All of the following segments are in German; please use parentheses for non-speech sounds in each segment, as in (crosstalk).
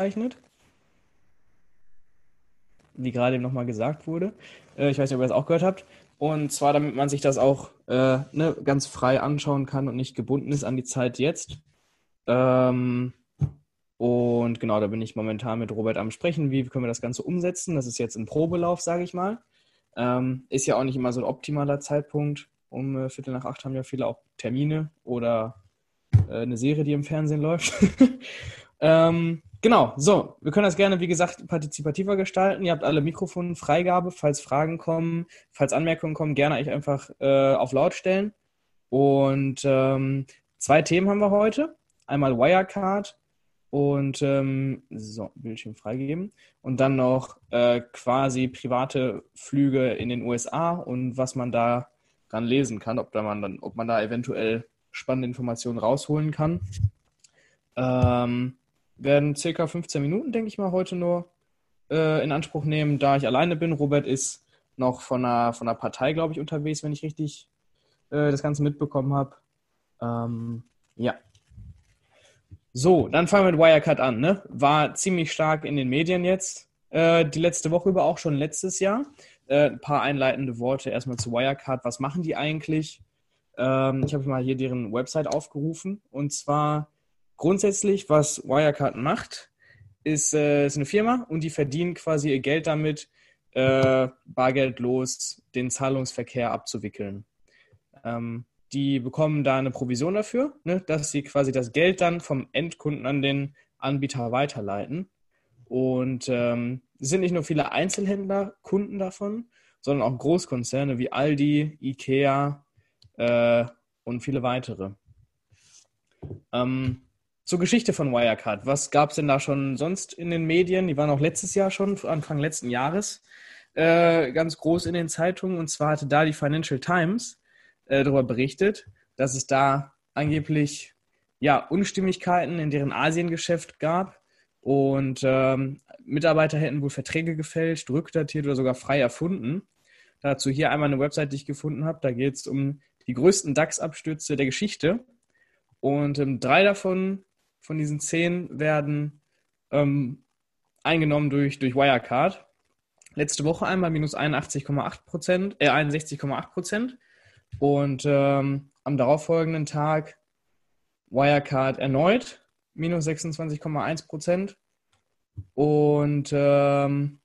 aufgezeichnet. Wie gerade eben nochmal gesagt wurde. Äh, ich weiß nicht, ob ihr das auch gehört habt. Und zwar, damit man sich das auch äh, ne, ganz frei anschauen kann und nicht gebunden ist an die Zeit jetzt. Ähm, und genau, da bin ich momentan mit Robert am Sprechen. Wie können wir das Ganze umsetzen? Das ist jetzt ein Probelauf, sage ich mal. Ähm, ist ja auch nicht immer so ein optimaler Zeitpunkt. Um äh, Viertel nach acht haben ja viele auch Termine oder äh, eine Serie, die im Fernsehen läuft. (laughs) ähm, genau, so, wir können das gerne, wie gesagt, partizipativer gestalten. Ihr habt alle Mikrofonfreigabe, falls Fragen kommen, falls Anmerkungen kommen, gerne euch einfach äh, auf laut stellen. Und ähm, zwei Themen haben wir heute. Einmal Wirecard und ähm, so, Bildschirm freigegeben. Und dann noch äh, quasi private Flüge in den USA und was man da dran lesen kann, ob, da man, dann, ob man da eventuell spannende Informationen rausholen kann. Ähm, werden circa 15 Minuten, denke ich mal, heute nur äh, in Anspruch nehmen, da ich alleine bin. Robert ist noch von einer, von einer Partei, glaube ich, unterwegs, wenn ich richtig äh, das Ganze mitbekommen habe. Ähm, ja. So, dann fangen wir mit Wirecard an. Ne? War ziemlich stark in den Medien jetzt. Äh, die letzte Woche über, auch schon letztes Jahr. Äh, ein paar einleitende Worte erstmal zu Wirecard. Was machen die eigentlich? Ähm, ich habe mal hier deren Website aufgerufen. Und zwar grundsätzlich, was Wirecard macht, ist, äh, ist eine Firma und die verdienen quasi ihr Geld damit, äh, bargeldlos den Zahlungsverkehr abzuwickeln. Ähm, die bekommen da eine Provision dafür, ne, dass sie quasi das Geld dann vom Endkunden an den Anbieter weiterleiten. Und ähm, es sind nicht nur viele Einzelhändler Kunden davon, sondern auch Großkonzerne wie Aldi, Ikea, äh, und viele weitere. Ähm, zur Geschichte von Wirecard. Was gab es denn da schon sonst in den Medien? Die waren auch letztes Jahr schon, Anfang letzten Jahres, äh, ganz groß in den Zeitungen. Und zwar hatte da die Financial Times äh, darüber berichtet, dass es da angeblich ja, Unstimmigkeiten in deren Asiengeschäft gab. Und ähm, Mitarbeiter hätten wohl Verträge gefälscht, rückdatiert oder sogar frei erfunden. Dazu hier einmal eine Website, die ich gefunden habe. Da geht es um die größten DAX-Abstürze der Geschichte. Und ähm, drei davon, von diesen zehn, werden ähm, eingenommen durch, durch Wirecard. Letzte Woche einmal minus 81,8 Prozent, äh, 61,8 Prozent. Und ähm, am darauffolgenden Tag Wirecard erneut minus 26,1 Prozent. Und ähm,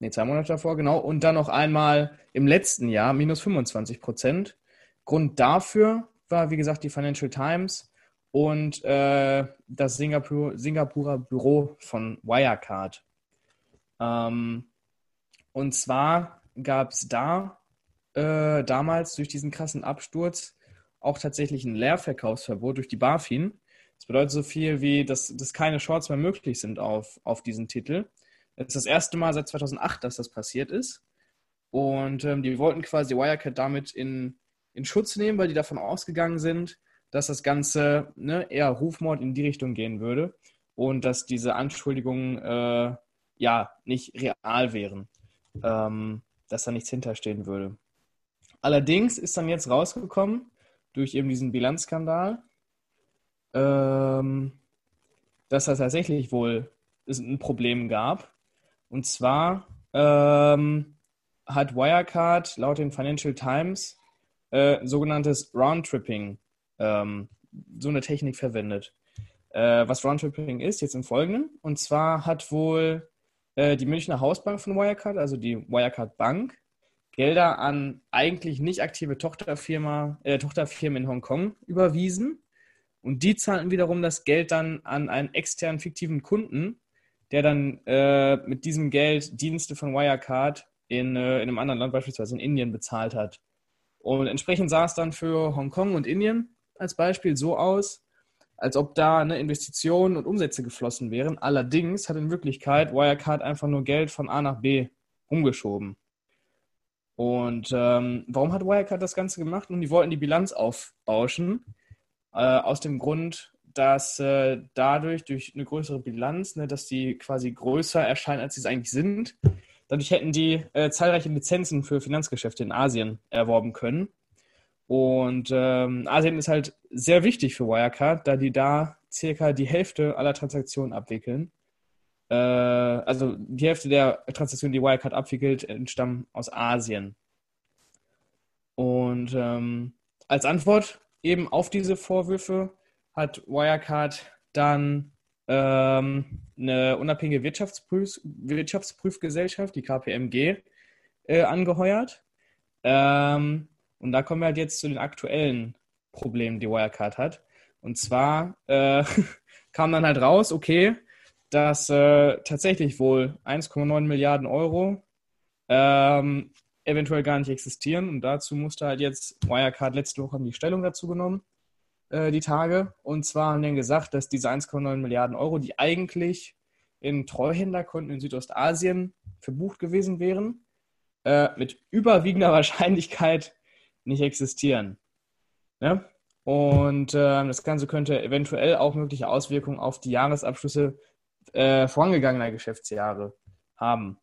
nee, zwei Monate davor, genau. Und dann noch einmal im letzten Jahr minus 25 Prozent. Grund dafür war, wie gesagt, die Financial Times und äh, das Singapur, Singapurer Büro von Wirecard. Ähm, und zwar gab es da äh, damals durch diesen krassen Absturz auch tatsächlich ein Leerverkaufsverbot durch die BaFin. Das bedeutet so viel wie, dass, dass keine Shorts mehr möglich sind auf, auf diesen Titel. Es ist das erste Mal seit 2008, dass das passiert ist. Und ähm, die wollten quasi Wirecard damit in, in Schutz nehmen, weil die davon ausgegangen sind, dass das Ganze ne, eher Rufmord in die Richtung gehen würde und dass diese Anschuldigungen äh, ja nicht real wären, ähm, dass da nichts hinterstehen würde. Allerdings ist dann jetzt rausgekommen, durch eben diesen Bilanzskandal, ähm, dass das tatsächlich wohl ein Problem gab. Und zwar ähm, hat Wirecard laut den Financial Times äh, sogenanntes Roundtripping, ähm, so eine Technik verwendet. Äh, was Roundtripping ist, jetzt im Folgenden. Und zwar hat wohl äh, die Münchner Hausbank von Wirecard, also die Wirecard Bank, Gelder an eigentlich nicht aktive Tochterfirma, äh, Tochterfirmen in Hongkong überwiesen. Und die zahlten wiederum das Geld dann an einen externen fiktiven Kunden, der dann äh, mit diesem Geld Dienste von Wirecard in, äh, in einem anderen Land, beispielsweise in Indien, bezahlt hat. Und entsprechend sah es dann für Hongkong und Indien als Beispiel so aus, als ob da eine Investitionen und Umsätze geflossen wären. Allerdings hat in Wirklichkeit Wirecard einfach nur Geld von A nach B umgeschoben. Und ähm, warum hat Wirecard das Ganze gemacht? Und die wollten die Bilanz aufbauschen. Äh, aus dem Grund, dass äh, dadurch, durch eine größere Bilanz, ne, dass die quasi größer erscheinen, als sie es eigentlich sind, Dadurch hätten die äh, zahlreiche Lizenzen für Finanzgeschäfte in Asien erworben können. Und ähm, Asien ist halt sehr wichtig für Wirecard, da die da circa die Hälfte aller Transaktionen abwickeln. Äh, also die Hälfte der Transaktionen, die Wirecard abwickelt, entstammen aus Asien. Und ähm, als Antwort eben auf diese Vorwürfe hat Wirecard dann ähm, eine unabhängige Wirtschaftsprüf Wirtschaftsprüfgesellschaft, die KPMG, äh, angeheuert. Ähm, und da kommen wir halt jetzt zu den aktuellen Problemen, die Wirecard hat. Und zwar äh, (laughs) kam dann halt raus, okay, dass äh, tatsächlich wohl 1,9 Milliarden Euro ähm, eventuell gar nicht existieren. Und dazu musste halt jetzt Wirecard letzte Woche die Stellung dazu genommen, äh, die Tage. Und zwar haben die gesagt, dass diese 1,9 Milliarden Euro, die eigentlich in Treuhänderkonten in Südostasien verbucht gewesen wären, äh, mit überwiegender (laughs) Wahrscheinlichkeit nicht existieren. Ja? Und äh, das Ganze könnte eventuell auch mögliche Auswirkungen auf die Jahresabschlüsse äh, vorangegangener Geschäftsjahre haben.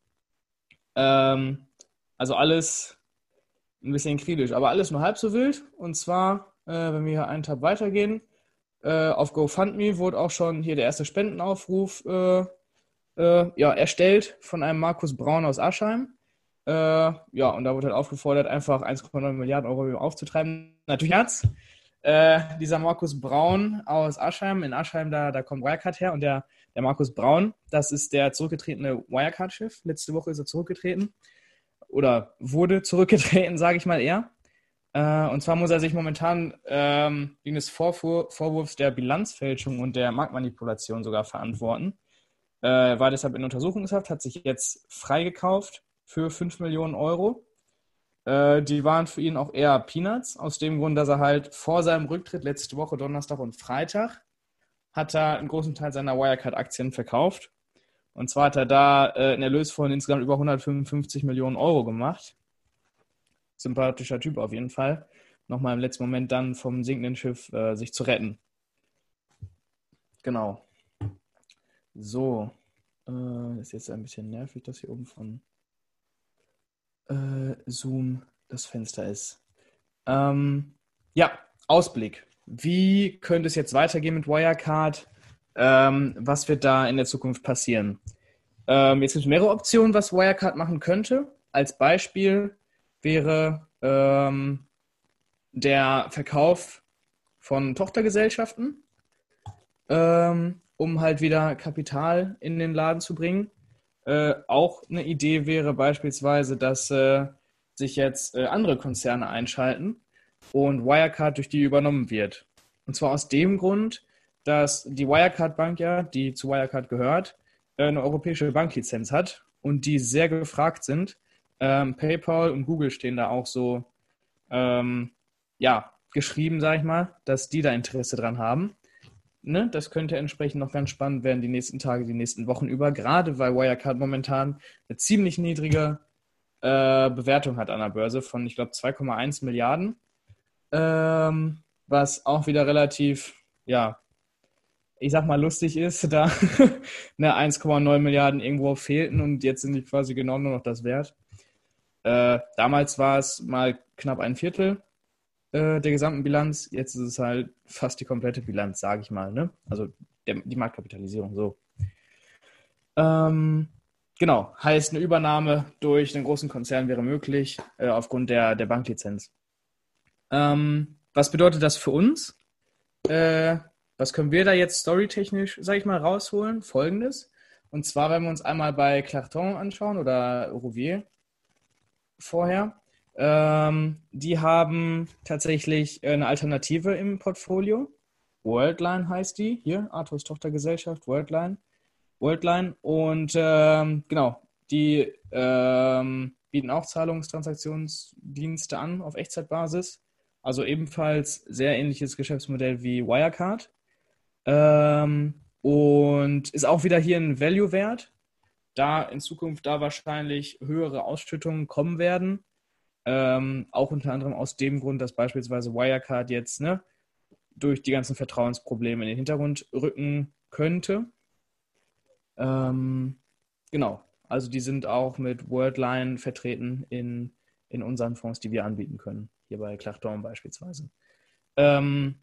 Ähm, also alles ein bisschen kritisch, aber alles nur halb so wild. Und zwar, äh, wenn wir hier einen Tab weitergehen, äh, auf GoFundMe wurde auch schon hier der erste Spendenaufruf äh, äh, ja, erstellt von einem Markus Braun aus Aschheim. Äh, ja, und da wurde halt aufgefordert, einfach 1,9 Milliarden Euro aufzutreiben. Natürlich hat's. Äh, dieser Markus Braun aus Aschheim, in Aschheim, da, da kommt Wirecard her und der, der Markus Braun, das ist der zurückgetretene Wirecard-Chef. Letzte Woche ist er zurückgetreten oder wurde zurückgetreten, (laughs) sage ich mal eher. Äh, und zwar muss er sich momentan ähm, wegen des Vorwur Vorwurfs der Bilanzfälschung und der Marktmanipulation sogar verantworten. Äh, war deshalb in Untersuchungshaft, hat sich jetzt freigekauft für 5 Millionen Euro. Äh, die waren für ihn auch eher Peanuts, aus dem Grund, dass er halt vor seinem Rücktritt letzte Woche, Donnerstag und Freitag, hat er einen großen Teil seiner Wirecard-Aktien verkauft und zwar hat er da äh, einen Erlös von insgesamt über 155 Millionen Euro gemacht. Sympathischer Typ auf jeden Fall. Nochmal im letzten Moment dann vom sinkenden Schiff äh, sich zu retten. Genau. So. Äh, ist jetzt ein bisschen nervig, dass hier oben von Zoom das Fenster ist. Ähm, ja, Ausblick. Wie könnte es jetzt weitergehen mit Wirecard? Ähm, was wird da in der Zukunft passieren? Ähm, jetzt gibt es mehrere Optionen, was Wirecard machen könnte. Als Beispiel wäre ähm, der Verkauf von Tochtergesellschaften, ähm, um halt wieder Kapital in den Laden zu bringen. Äh, auch eine Idee wäre beispielsweise, dass äh, sich jetzt äh, andere Konzerne einschalten und Wirecard durch die übernommen wird. Und zwar aus dem Grund, dass die Wirecard Bank ja, die zu Wirecard gehört, äh, eine europäische Banklizenz hat und die sehr gefragt sind. Ähm, PayPal und Google stehen da auch so, ähm, ja, geschrieben, sage ich mal, dass die da Interesse dran haben. Ne? Das könnte entsprechend noch ganz spannend werden die nächsten Tage, die nächsten Wochen über, gerade weil Wirecard momentan eine ziemlich niedrige äh, Bewertung hat an der Börse von, ich glaube, 2,1 Milliarden, ähm, was auch wieder relativ, ja, ich sag mal, lustig ist, da (laughs) ne, 1,9 Milliarden irgendwo fehlten und jetzt sind die quasi genau nur noch das wert. Äh, damals war es mal knapp ein Viertel äh, der gesamten Bilanz, jetzt ist es halt fast die komplette Bilanz, sage ich mal. Ne? Also der, die Marktkapitalisierung so. Ähm, genau, heißt eine Übernahme durch einen großen Konzern wäre möglich äh, aufgrund der, der Banklizenz. Ähm, was bedeutet das für uns? Äh, was können wir da jetzt storytechnisch, sage ich mal, rausholen? Folgendes. Und zwar, wenn wir uns einmal bei Clarton anschauen oder Rouvier vorher, ähm, die haben tatsächlich eine Alternative im Portfolio. Worldline heißt die, hier, Arthurs Tochtergesellschaft, Worldline. Worldline. Und ähm, genau, die ähm, bieten auch Zahlungstransaktionsdienste an auf Echtzeitbasis. Also ebenfalls sehr ähnliches Geschäftsmodell wie Wirecard. Ähm, und ist auch wieder hier ein Value-Wert, da in Zukunft da wahrscheinlich höhere Ausschüttungen kommen werden. Ähm, auch unter anderem aus dem Grund, dass beispielsweise Wirecard jetzt ne, durch die ganzen Vertrauensprobleme in den Hintergrund rücken könnte. Ähm, genau, also die sind auch mit Worldline vertreten in, in unseren Fonds, die wir anbieten können, hier bei Clachton beispielsweise. Ähm,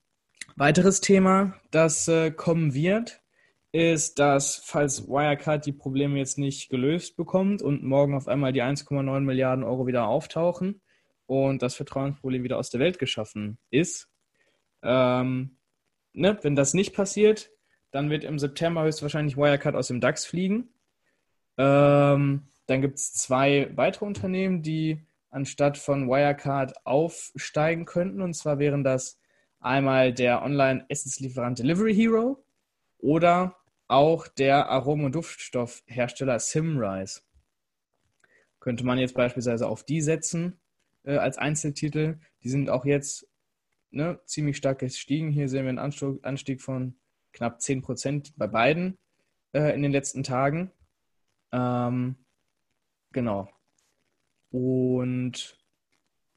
Weiteres Thema, das äh, kommen wird, ist, dass falls Wirecard die Probleme jetzt nicht gelöst bekommt und morgen auf einmal die 1,9 Milliarden Euro wieder auftauchen und das Vertrauensproblem wieder aus der Welt geschaffen ist, ähm, ne, wenn das nicht passiert, dann wird im September höchstwahrscheinlich Wirecard aus dem DAX fliegen. Ähm, dann gibt es zwei weitere Unternehmen, die anstatt von Wirecard aufsteigen könnten. Und zwar wären das einmal der Online-Essenslieferant Delivery Hero oder auch der Arom- und Duftstoffhersteller Simrise. Könnte man jetzt beispielsweise auf die setzen äh, als Einzeltitel. Die sind auch jetzt ne, ziemlich stark gestiegen. Hier sehen wir einen Anstieg von knapp 10% bei beiden äh, in den letzten Tagen. Ähm, genau. Und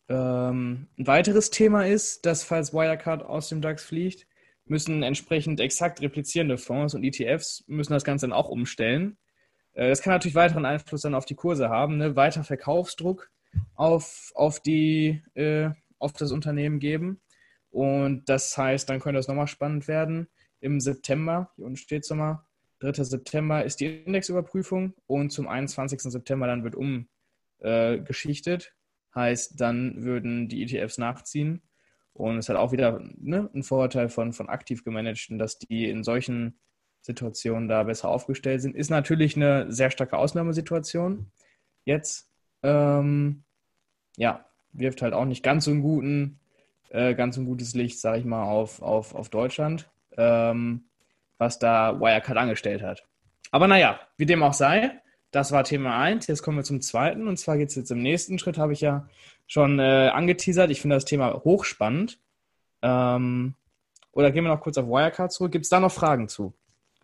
ähm, ein weiteres Thema ist, dass falls Wirecard aus dem DAX fliegt, müssen entsprechend exakt replizierende Fonds und ETFs müssen das Ganze dann auch umstellen. Äh, das kann natürlich weiteren Einfluss dann auf die Kurse haben, ne? weiter Verkaufsdruck auf, auf, die, äh, auf das Unternehmen geben. Und das heißt, dann könnte es nochmal spannend werden. Im September, hier unten steht es nochmal, 3. September ist die Indexüberprüfung und zum 21. September dann wird umgeschichtet. Äh, heißt, dann würden die ETFs nachziehen. Und es hat auch wieder ne, einen Vorteil von, von aktiv gemanagten, dass die in solchen Situationen da besser aufgestellt sind. Ist natürlich eine sehr starke Ausnahmesituation. Jetzt, ähm, ja, wirft halt auch nicht ganz so einen guten, äh, ganz so ein gutes Licht, sage ich mal, auf, auf, auf Deutschland, ähm, was da Wirecard angestellt hat. Aber naja, wie dem auch sei, das war Thema 1. Jetzt kommen wir zum zweiten. Und zwar geht es jetzt im nächsten Schritt, habe ich ja schon äh, angeteasert. Ich finde das Thema hochspannend. Ähm, oder gehen wir noch kurz auf Wirecard zurück. Gibt es da noch Fragen zu?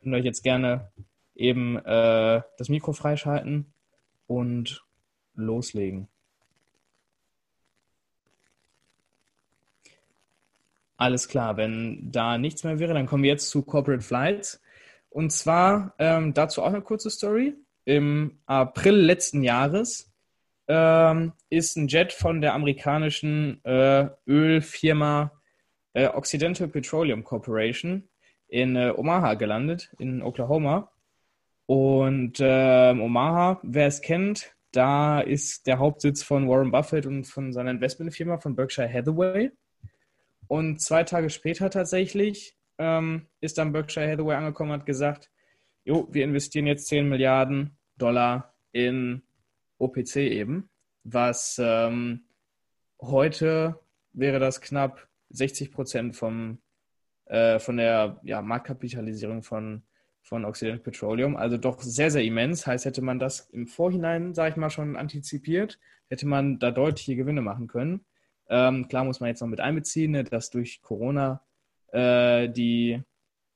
Könnt ihr euch jetzt gerne eben äh, das Mikro freischalten und loslegen. Alles klar, wenn da nichts mehr wäre, dann kommen wir jetzt zu Corporate Flights. Und zwar ähm, dazu auch eine kurze Story. Im April letzten Jahres ähm, ist ein Jet von der amerikanischen äh, Ölfirma äh, Occidental Petroleum Corporation in äh, Omaha gelandet, in Oklahoma. Und ähm, Omaha, wer es kennt, da ist der Hauptsitz von Warren Buffett und von seiner Investmentfirma von Berkshire Hathaway. Und zwei Tage später tatsächlich ähm, ist dann Berkshire Hathaway angekommen und hat gesagt, jo, wir investieren jetzt 10 Milliarden Dollar in OPC eben, was ähm, heute wäre das knapp 60 Prozent vom, äh, von der ja, Marktkapitalisierung von, von Occidental Petroleum. Also doch sehr, sehr immens. Heißt, hätte man das im Vorhinein, sage ich mal, schon antizipiert, hätte man da deutliche Gewinne machen können. Ähm, klar muss man jetzt noch mit einbeziehen, ne, dass durch Corona äh, die,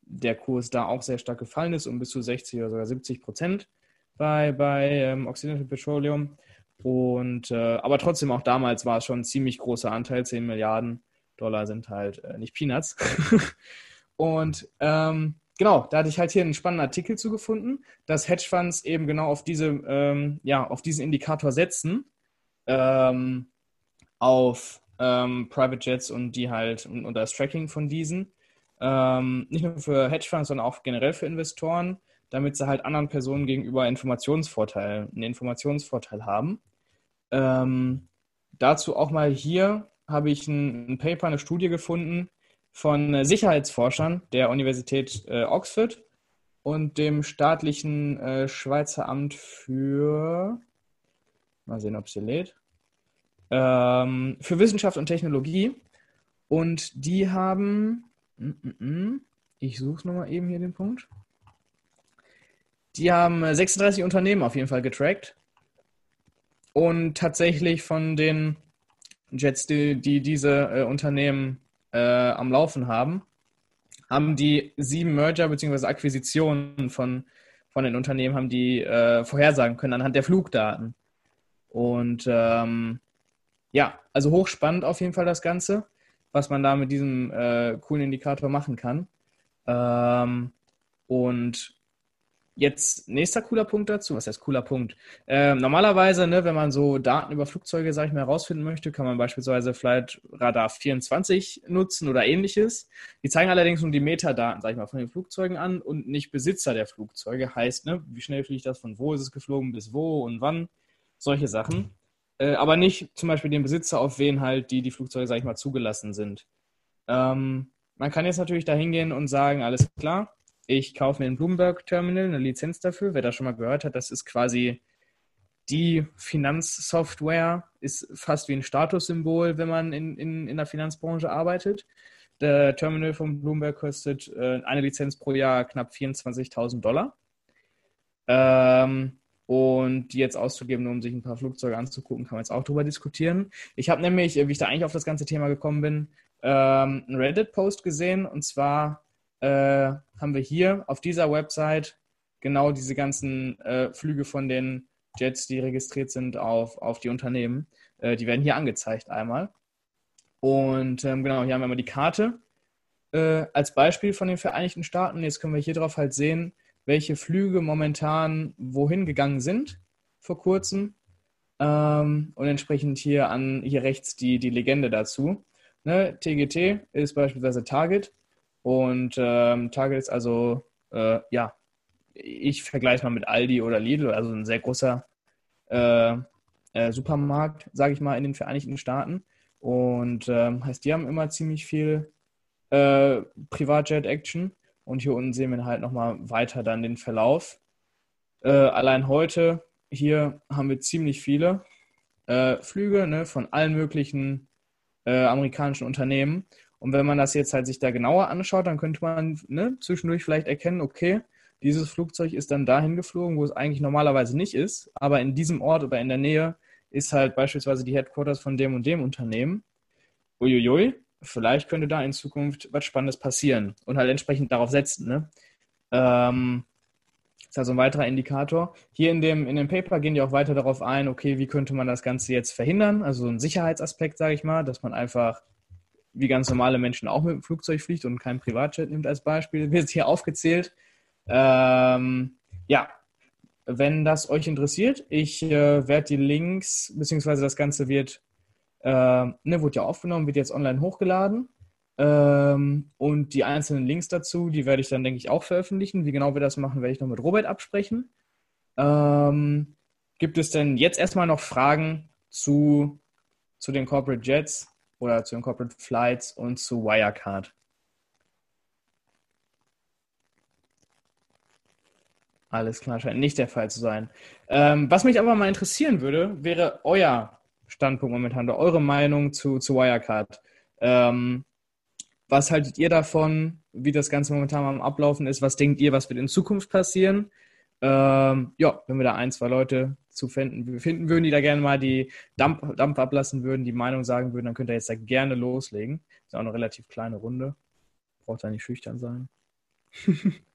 der Kurs da auch sehr stark gefallen ist, um bis zu 60 oder sogar 70 Prozent bei, bei ähm, Occidental Petroleum. Und, äh, aber trotzdem, auch damals war es schon ein ziemlich großer Anteil. 10 Milliarden Dollar sind halt äh, nicht Peanuts. (laughs) und ähm, genau, da hatte ich halt hier einen spannenden Artikel zugefunden, dass Hedgefonds eben genau auf, diese, ähm, ja, auf diesen Indikator setzen. Ähm, auf ähm, Private Jets und die halt und, und das Tracking von diesen. Ähm, nicht nur für Hedgefonds, sondern auch generell für Investoren, damit sie halt anderen Personen gegenüber Informationsvorteil, einen Informationsvorteil haben. Ähm, dazu auch mal hier habe ich ein, ein, Paper, eine Studie gefunden von Sicherheitsforschern der Universität äh, Oxford und dem staatlichen äh, Schweizer Amt für, mal sehen, ob sie lädt, ähm, für Wissenschaft und Technologie. Und die haben, mm, mm, mm, ich suche nochmal eben hier den Punkt. Die haben 36 Unternehmen auf jeden Fall getrackt. Und tatsächlich von den Jets, die, die diese äh, Unternehmen äh, am Laufen haben, haben die sieben Merger bzw. Akquisitionen von, von den Unternehmen haben die äh, vorhersagen können anhand der Flugdaten. Und ähm, ja, also hochspannend auf jeden Fall das Ganze, was man da mit diesem äh, coolen Indikator machen kann. Ähm, und Jetzt nächster cooler Punkt dazu. Was heißt cooler Punkt? Ähm, normalerweise, ne, wenn man so Daten über Flugzeuge, sag ich mal, herausfinden möchte, kann man beispielsweise Flight Radar 24 nutzen oder ähnliches. Die zeigen allerdings nur die Metadaten, sag ich mal, von den Flugzeugen an und nicht Besitzer der Flugzeuge. Heißt, ne, wie schnell fliegt das, von wo ist es geflogen, bis wo und wann. Solche Sachen. Äh, aber nicht zum Beispiel den Besitzer, auf wen halt die, die Flugzeuge, sag ich mal, zugelassen sind. Ähm, man kann jetzt natürlich da hingehen und sagen, alles klar, ich kaufe mir ein Bloomberg-Terminal, eine Lizenz dafür. Wer das schon mal gehört hat, das ist quasi die Finanzsoftware, ist fast wie ein Statussymbol, wenn man in, in, in der Finanzbranche arbeitet. Der Terminal von Bloomberg kostet äh, eine Lizenz pro Jahr knapp 24.000 Dollar. Ähm, und die jetzt auszugeben, um sich ein paar Flugzeuge anzugucken, kann man jetzt auch darüber diskutieren. Ich habe nämlich, wie ich da eigentlich auf das ganze Thema gekommen bin, ähm, einen Reddit-Post gesehen und zwar äh, haben wir hier auf dieser Website genau diese ganzen äh, Flüge von den Jets, die registriert sind auf, auf die Unternehmen. Äh, die werden hier angezeigt einmal. Und ähm, genau, hier haben wir mal die Karte äh, als Beispiel von den Vereinigten Staaten. Jetzt können wir hier drauf halt sehen, welche Flüge momentan wohin gegangen sind vor kurzem. Ähm, und entsprechend hier an hier rechts die, die Legende dazu. Ne, TGT ist beispielsweise Target und ähm, Target ist also, äh, ja, ich vergleiche mal mit Aldi oder Lidl, also ein sehr großer äh, äh, Supermarkt, sage ich mal, in den Vereinigten Staaten. Und ähm, heißt, die haben immer ziemlich viel äh, Privatjet-Action. Und hier unten sehen wir halt nochmal weiter dann den Verlauf. Äh, allein heute hier haben wir ziemlich viele äh, Flüge ne, von allen möglichen amerikanischen Unternehmen. Und wenn man das jetzt halt sich da genauer anschaut, dann könnte man ne, zwischendurch vielleicht erkennen, okay, dieses Flugzeug ist dann dahin geflogen, wo es eigentlich normalerweise nicht ist, aber in diesem Ort oder in der Nähe ist halt beispielsweise die Headquarters von dem und dem Unternehmen. Uiuiui, vielleicht könnte da in Zukunft was Spannendes passieren und halt entsprechend darauf setzen. Ne? Ähm, ist also ein weiterer Indikator. Hier in dem, in dem Paper gehen die auch weiter darauf ein, okay, wie könnte man das Ganze jetzt verhindern? Also ein Sicherheitsaspekt, sage ich mal, dass man einfach wie ganz normale Menschen auch mit dem Flugzeug fliegt und kein Privatjet nimmt als Beispiel, (laughs) wird hier aufgezählt. Ähm, ja, wenn das euch interessiert, ich äh, werde die Links, beziehungsweise das Ganze wird, äh, ne, wurde ja aufgenommen, wird jetzt online hochgeladen. Ähm, und die einzelnen Links dazu, die werde ich dann, denke ich, auch veröffentlichen. Wie genau wir das machen, werde ich noch mit Robert absprechen. Ähm, gibt es denn jetzt erstmal noch Fragen zu, zu den Corporate Jets? oder zu den Corporate Flights und zu Wirecard. Alles klar, scheint nicht der Fall zu sein. Ähm, was mich aber mal interessieren würde, wäre euer Standpunkt momentan oder eure Meinung zu, zu Wirecard. Ähm, was haltet ihr davon, wie das Ganze momentan am Ablaufen ist? Was denkt ihr, was wird in Zukunft passieren? Ähm, ja, wenn wir da ein, zwei Leute zu finden, finden würden, die da gerne mal die Dampf, Dampf ablassen würden, die Meinung sagen würden, dann könnt ihr jetzt da gerne loslegen. Ist auch eine relativ kleine Runde. Braucht da nicht schüchtern sein. (laughs)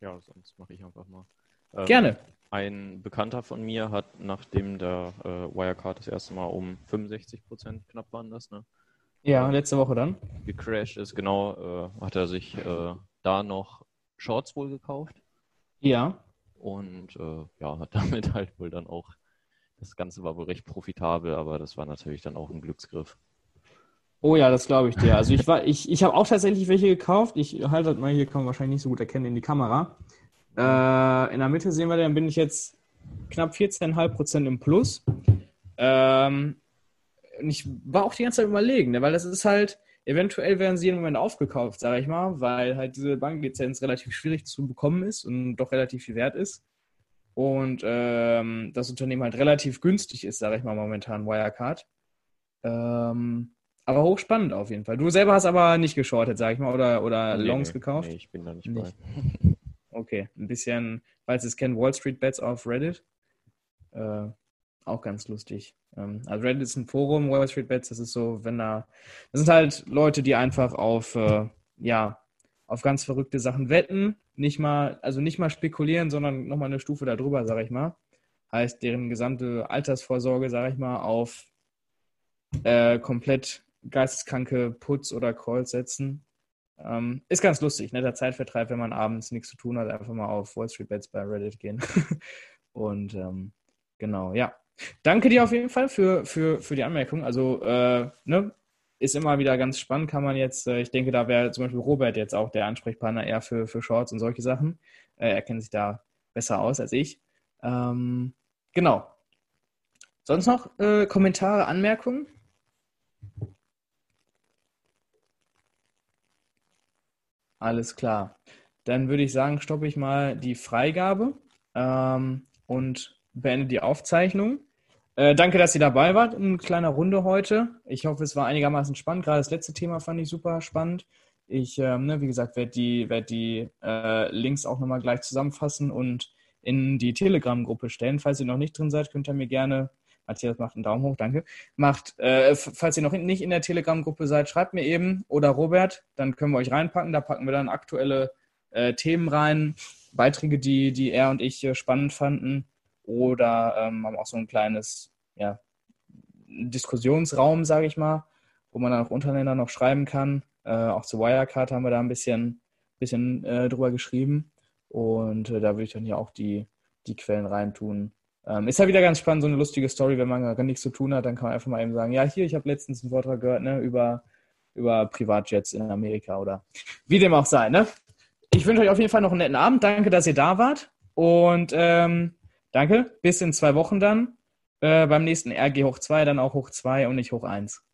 ja, sonst mache ich einfach mal. Ähm, gerne. Ein Bekannter von mir hat, nachdem der äh, Wirecard das erste Mal um 65 Prozent knapp waren das, ne? Ja, letzte Woche dann. Gecrashed ist, genau, äh, hat er sich äh, da noch Shorts wohl gekauft. Ja. Und äh, ja, hat (laughs) damit halt wohl dann auch, das Ganze war wohl recht profitabel, aber das war natürlich dann auch ein Glücksgriff. Oh ja, das glaube ich dir. Also ich war, ich, ich habe auch tatsächlich welche gekauft. Ich halte das mal hier, kann man wahrscheinlich nicht so gut erkennen in die Kamera. Äh, in der Mitte sehen wir, dann bin ich jetzt knapp 14,5% im Plus. Ähm, und ich war auch die ganze Zeit überlegen, ne, weil das ist halt, eventuell werden sie im Moment aufgekauft, sage ich mal, weil halt diese Banklizenz relativ schwierig zu bekommen ist und doch relativ viel wert ist. Und ähm, das Unternehmen halt relativ günstig ist, sage ich mal, momentan Wirecard. Ähm, aber hochspannend auf jeden Fall. Du selber hast aber nicht geschortet, sag ich mal, oder, oder nee, Longs gekauft? Nee, ich bin da nicht, nicht. bei. (laughs) Okay, ein bisschen, falls es kennt, Wall Street Bets auf Reddit. Äh, auch ganz lustig. Ähm, also Reddit ist ein Forum, Wall Street Bets, das ist so, wenn da, das sind halt Leute, die einfach auf, äh, ja, auf ganz verrückte Sachen wetten, nicht mal, also nicht mal spekulieren, sondern nochmal eine Stufe darüber, sage ich mal. Heißt, deren gesamte Altersvorsorge, sage ich mal, auf äh, komplett geisteskranke Puts oder Calls setzen. Ähm, ist ganz lustig, ne? Der Zeitvertreib, wenn man abends nichts zu tun hat, einfach mal auf Wall Street Bets bei Reddit gehen. (laughs) Und ähm, genau, ja. Danke dir auf jeden Fall für, für, für die Anmerkung. Also, äh, ne, ist immer wieder ganz spannend, kann man jetzt, äh, ich denke, da wäre zum Beispiel Robert jetzt auch der Ansprechpartner eher für, für Shorts und solche Sachen. Äh, er kennt sich da besser aus als ich. Ähm, genau. Sonst noch äh, Kommentare, Anmerkungen? Alles klar. Dann würde ich sagen, stoppe ich mal die Freigabe ähm, und beende die Aufzeichnung. Äh, danke, dass ihr dabei wart in kleiner Runde heute. Ich hoffe, es war einigermaßen spannend. Gerade das letzte Thema fand ich super spannend. Ich, ähm, ne, wie gesagt, werde die, werd die äh, Links auch nochmal gleich zusammenfassen und in die Telegram-Gruppe stellen. Falls ihr noch nicht drin seid, könnt ihr mir gerne, Matthias macht einen Daumen hoch, danke, macht, äh, falls ihr noch nicht in der Telegram-Gruppe seid, schreibt mir eben oder Robert, dann können wir euch reinpacken. Da packen wir dann aktuelle äh, Themen rein, Beiträge, die, die er und ich äh, spannend fanden oder ähm, haben auch so ein kleines ja, Diskussionsraum, sage ich mal, wo man dann auch untereinander noch schreiben kann. Äh, auch zu Wirecard haben wir da ein bisschen, bisschen äh, drüber geschrieben. Und äh, da würde ich dann hier auch die, die Quellen reintun. Ähm, ist ja wieder ganz spannend, so eine lustige Story, wenn man gar nichts zu tun hat, dann kann man einfach mal eben sagen, ja, hier, ich habe letztens einen Vortrag gehört, ne, über, über Privatjets in Amerika oder wie dem auch sei, ne? Ich wünsche euch auf jeden Fall noch einen netten Abend. Danke, dass ihr da wart. Und ähm, danke. Bis in zwei Wochen dann. Äh, beim nächsten RG hoch 2, dann auch hoch 2 und nicht hoch 1.